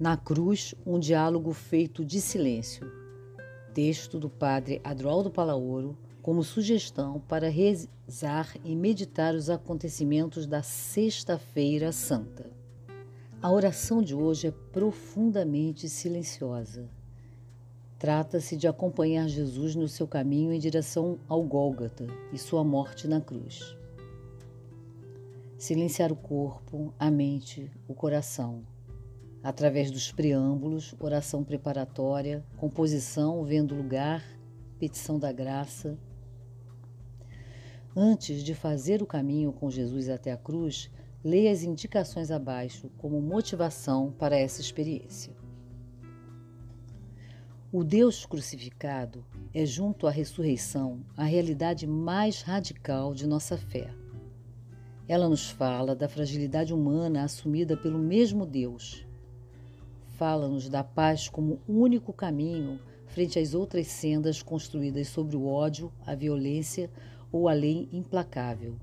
Na cruz, um diálogo feito de silêncio. Texto do padre Adroaldo Palaoro, como sugestão para rezar e meditar os acontecimentos da Sexta-feira Santa. A oração de hoje é profundamente silenciosa. Trata-se de acompanhar Jesus no seu caminho em direção ao Gólgota e sua morte na cruz. Silenciar o corpo, a mente, o coração através dos preâmbulos, oração preparatória, composição, vendo lugar, petição da graça. Antes de fazer o caminho com Jesus até a cruz, leia as indicações abaixo como motivação para essa experiência. O Deus crucificado é, junto à ressurreição, a realidade mais radical de nossa fé. Ela nos fala da fragilidade humana assumida pelo mesmo Deus fala-nos da paz como único caminho frente às outras sendas construídas sobre o ódio, a violência ou a lei implacável.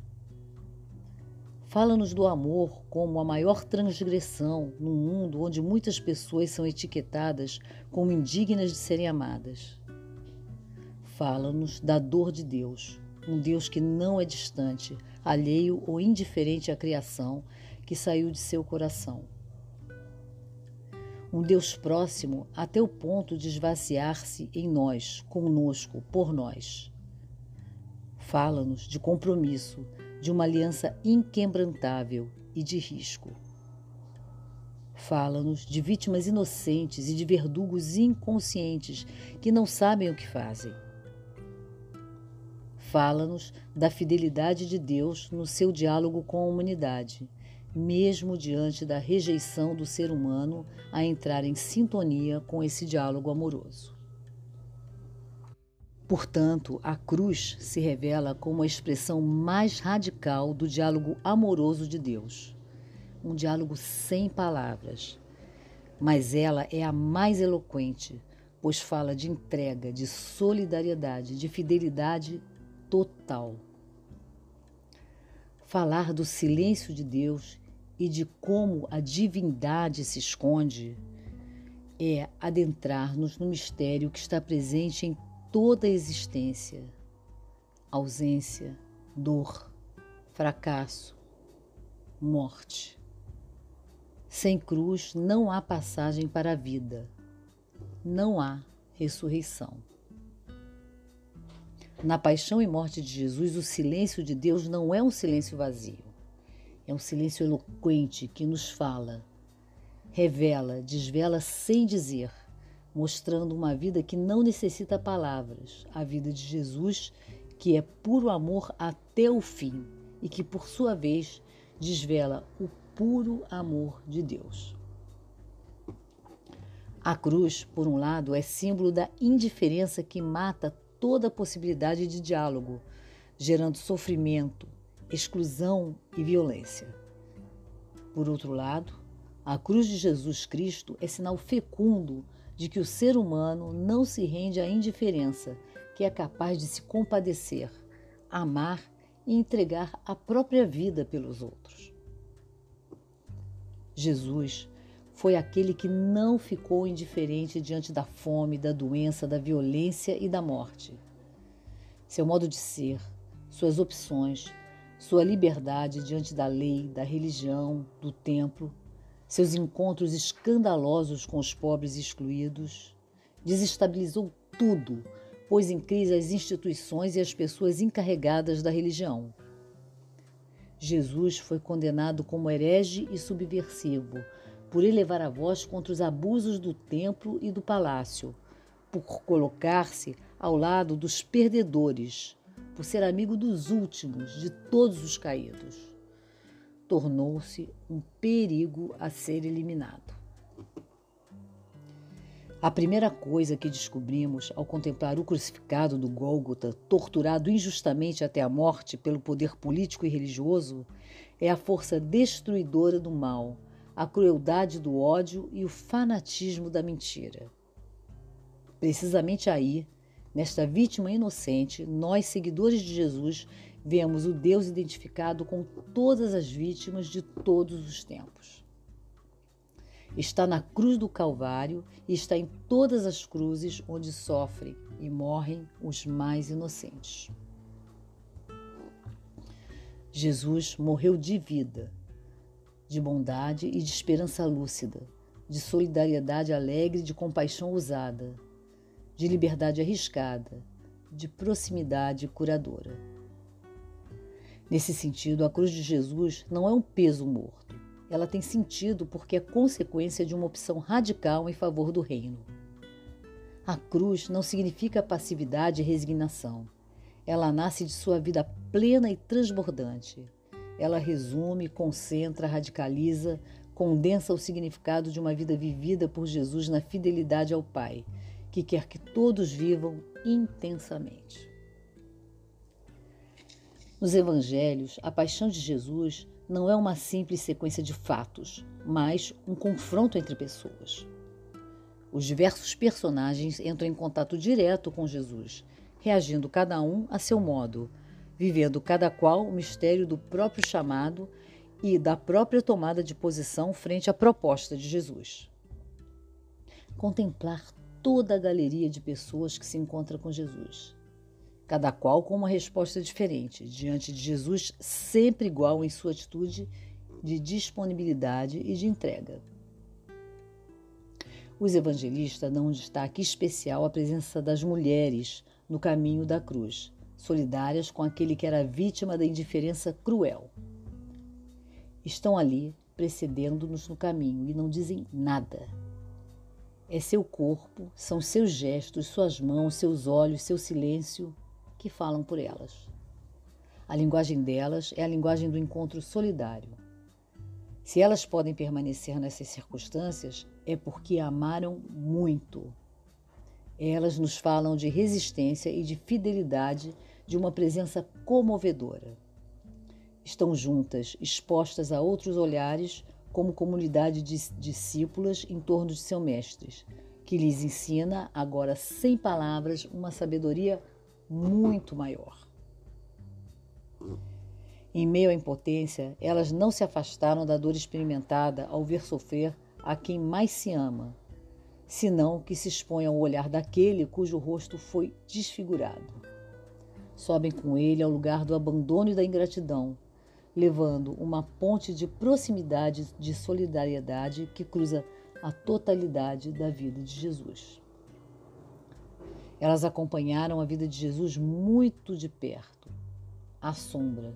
Fala-nos do amor como a maior transgressão num mundo onde muitas pessoas são etiquetadas como indignas de serem amadas. Fala-nos da dor de Deus, um Deus que não é distante, alheio ou indiferente à criação que saiu de seu coração um Deus próximo até o ponto de esvaziar-se em nós, conosco, por nós. Fala-nos de compromisso, de uma aliança inquebrantável e de risco. Fala-nos de vítimas inocentes e de verdugos inconscientes que não sabem o que fazem. Fala-nos da fidelidade de Deus no seu diálogo com a humanidade mesmo diante da rejeição do ser humano a entrar em sintonia com esse diálogo amoroso. Portanto, a cruz se revela como a expressão mais radical do diálogo amoroso de Deus. Um diálogo sem palavras. Mas ela é a mais eloquente, pois fala de entrega, de solidariedade, de fidelidade total. Falar do silêncio de Deus e de como a divindade se esconde é adentrar-nos no mistério que está presente em toda a existência. Ausência, dor, fracasso, morte. Sem cruz não há passagem para a vida, não há ressurreição. Na paixão e morte de Jesus, o silêncio de Deus não é um silêncio vazio é um silêncio eloquente que nos fala, revela, desvela sem dizer, mostrando uma vida que não necessita palavras, a vida de Jesus, que é puro amor até o fim e que, por sua vez, desvela o puro amor de Deus. A cruz, por um lado, é símbolo da indiferença que mata toda possibilidade de diálogo, gerando sofrimento, exclusão e violência. Por outro lado, a cruz de Jesus Cristo é sinal fecundo de que o ser humano não se rende à indiferença, que é capaz de se compadecer, amar e entregar a própria vida pelos outros. Jesus foi aquele que não ficou indiferente diante da fome, da doença, da violência e da morte. Seu modo de ser, suas opções, sua liberdade diante da lei, da religião, do templo, seus encontros escandalosos com os pobres excluídos, desestabilizou tudo, pôs em crise as instituições e as pessoas encarregadas da religião. Jesus foi condenado como herege e subversivo por elevar a voz contra os abusos do templo e do palácio, por colocar-se ao lado dos perdedores, por ser amigo dos últimos, de todos os caídos. Tornou-se um perigo a ser eliminado. A primeira coisa que descobrimos ao contemplar o crucificado do Gólgota, torturado injustamente até a morte pelo poder político e religioso, é a força destruidora do mal, a crueldade do ódio e o fanatismo da mentira. Precisamente aí Nesta vítima inocente, nós, seguidores de Jesus, vemos o Deus identificado com todas as vítimas de todos os tempos. Está na cruz do Calvário e está em todas as cruzes onde sofrem e morrem os mais inocentes. Jesus morreu de vida, de bondade e de esperança lúcida, de solidariedade alegre, de compaixão usada, de liberdade arriscada, de proximidade curadora. Nesse sentido, a cruz de Jesus não é um peso morto. Ela tem sentido porque é consequência de uma opção radical em favor do reino. A cruz não significa passividade e resignação. Ela nasce de sua vida plena e transbordante. Ela resume, concentra, radicaliza, condensa o significado de uma vida vivida por Jesus na fidelidade ao Pai, que quer que todos vivam intensamente. Nos evangelhos, a paixão de Jesus não é uma simples sequência de fatos, mas um confronto entre pessoas. Os diversos personagens entram em contato direto com Jesus, reagindo cada um a seu modo, vivendo cada qual o mistério do próprio chamado e da própria tomada de posição frente à proposta de Jesus. Contemplar toda a galeria de pessoas que se encontra com Jesus cada qual com uma resposta diferente, diante de Jesus sempre igual em sua atitude de disponibilidade e de entrega. Os evangelistas dão um destaque especial à presença das mulheres no caminho da cruz, solidárias com aquele que era vítima da indiferença cruel. Estão ali precedendo-nos no caminho e não dizem nada. É seu corpo, são seus gestos, suas mãos, seus olhos, seu silêncio, que falam por elas. A linguagem delas é a linguagem do encontro solidário. Se elas podem permanecer nessas circunstâncias, é porque amaram muito. Elas nos falam de resistência e de fidelidade de uma presença comovedora. Estão juntas, expostas a outros olhares, como comunidade de discípulas em torno de seus mestres, que lhes ensina, agora sem palavras, uma sabedoria muito maior. Em meio à impotência, elas não se afastaram da dor experimentada ao ver sofrer a quem mais se ama, senão que se expõe ao olhar daquele cujo rosto foi desfigurado. Sobem com ele ao lugar do abandono e da ingratidão, levando uma ponte de proximidade de solidariedade que cruza a totalidade da vida de Jesus. Elas acompanharam a vida de Jesus muito de perto, à sombra.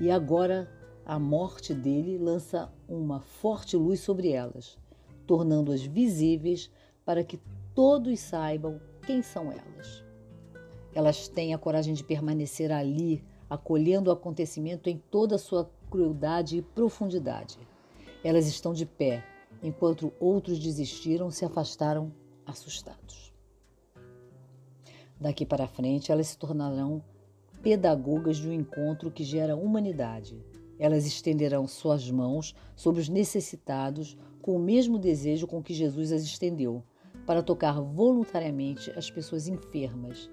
E agora a morte dele lança uma forte luz sobre elas, tornando-as visíveis para que todos saibam quem são elas. Elas têm a coragem de permanecer ali, acolhendo o acontecimento em toda a sua crueldade e profundidade. Elas estão de pé, enquanto outros desistiram, se afastaram assustados. Daqui para frente, elas se tornarão pedagogas de um encontro que gera humanidade. Elas estenderão suas mãos sobre os necessitados com o mesmo desejo com que Jesus as estendeu, para tocar voluntariamente as pessoas enfermas,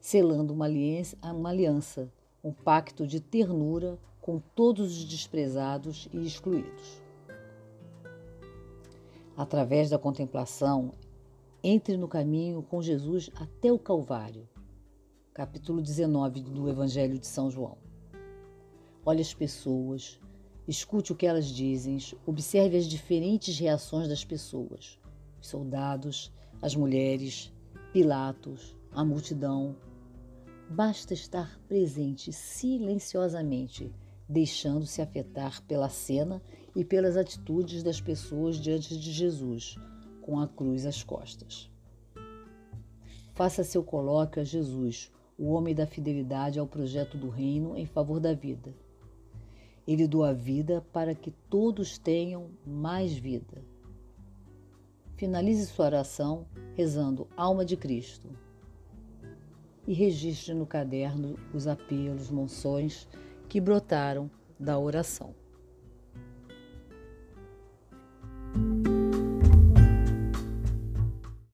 selando uma aliança, uma aliança, um pacto de ternura com todos os desprezados e excluídos. Através da contemplação, entre no caminho com Jesus até o Calvário. Capítulo 19 do Evangelho de São João. Olhe as pessoas, escute o que elas dizem, observe as diferentes reações das pessoas, os soldados, as mulheres, Pilatos, a multidão. Basta estar presente silenciosamente, deixando-se afetar pela cena e pelas atitudes das pessoas diante de Jesus com a cruz às costas. Faça seu colóquio a Jesus, o homem da fidelidade ao projeto do reino em favor da vida. Ele doa vida para que todos tenham mais vida. Finalize sua oração rezando Alma de Cristo e registre no caderno os apelos, monções que brotaram da oração.